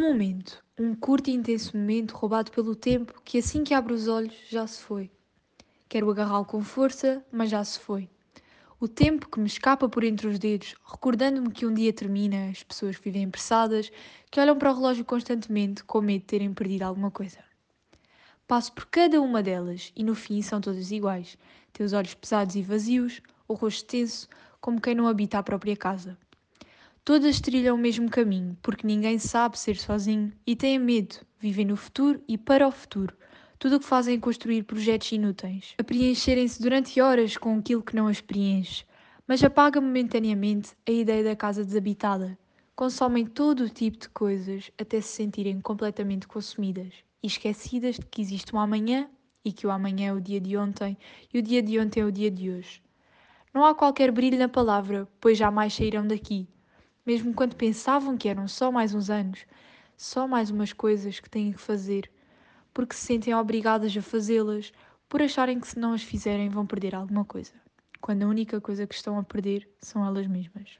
Um momento, um curto e intenso momento roubado pelo tempo que assim que abre os olhos já se foi. Quero agarrá-lo com força, mas já se foi. O tempo que me escapa por entre os dedos, recordando-me que um dia termina, as pessoas vivem apressadas, que olham para o relógio constantemente com medo de terem perdido alguma coisa. Passo por cada uma delas e no fim são todas iguais. Teus olhos pesados e vazios, o rosto tenso, como quem não habita a própria casa. Todas trilham o mesmo caminho, porque ninguém sabe ser sozinho e têm medo, vivem no futuro e para o futuro. Tudo o que fazem é construir projetos inúteis, a preencherem-se durante horas com aquilo que não as preenche, mas apaga momentaneamente a ideia da casa desabitada. Consomem todo o tipo de coisas até se sentirem completamente consumidas e esquecidas de que existe um amanhã e que o amanhã é o dia de ontem e o dia de ontem é o dia de hoje. Não há qualquer brilho na palavra, pois jamais sairão daqui mesmo quando pensavam que eram só mais uns anos, só mais umas coisas que têm que fazer, porque se sentem obrigadas a fazê-las, por acharem que se não as fizerem vão perder alguma coisa, quando a única coisa que estão a perder são elas mesmas.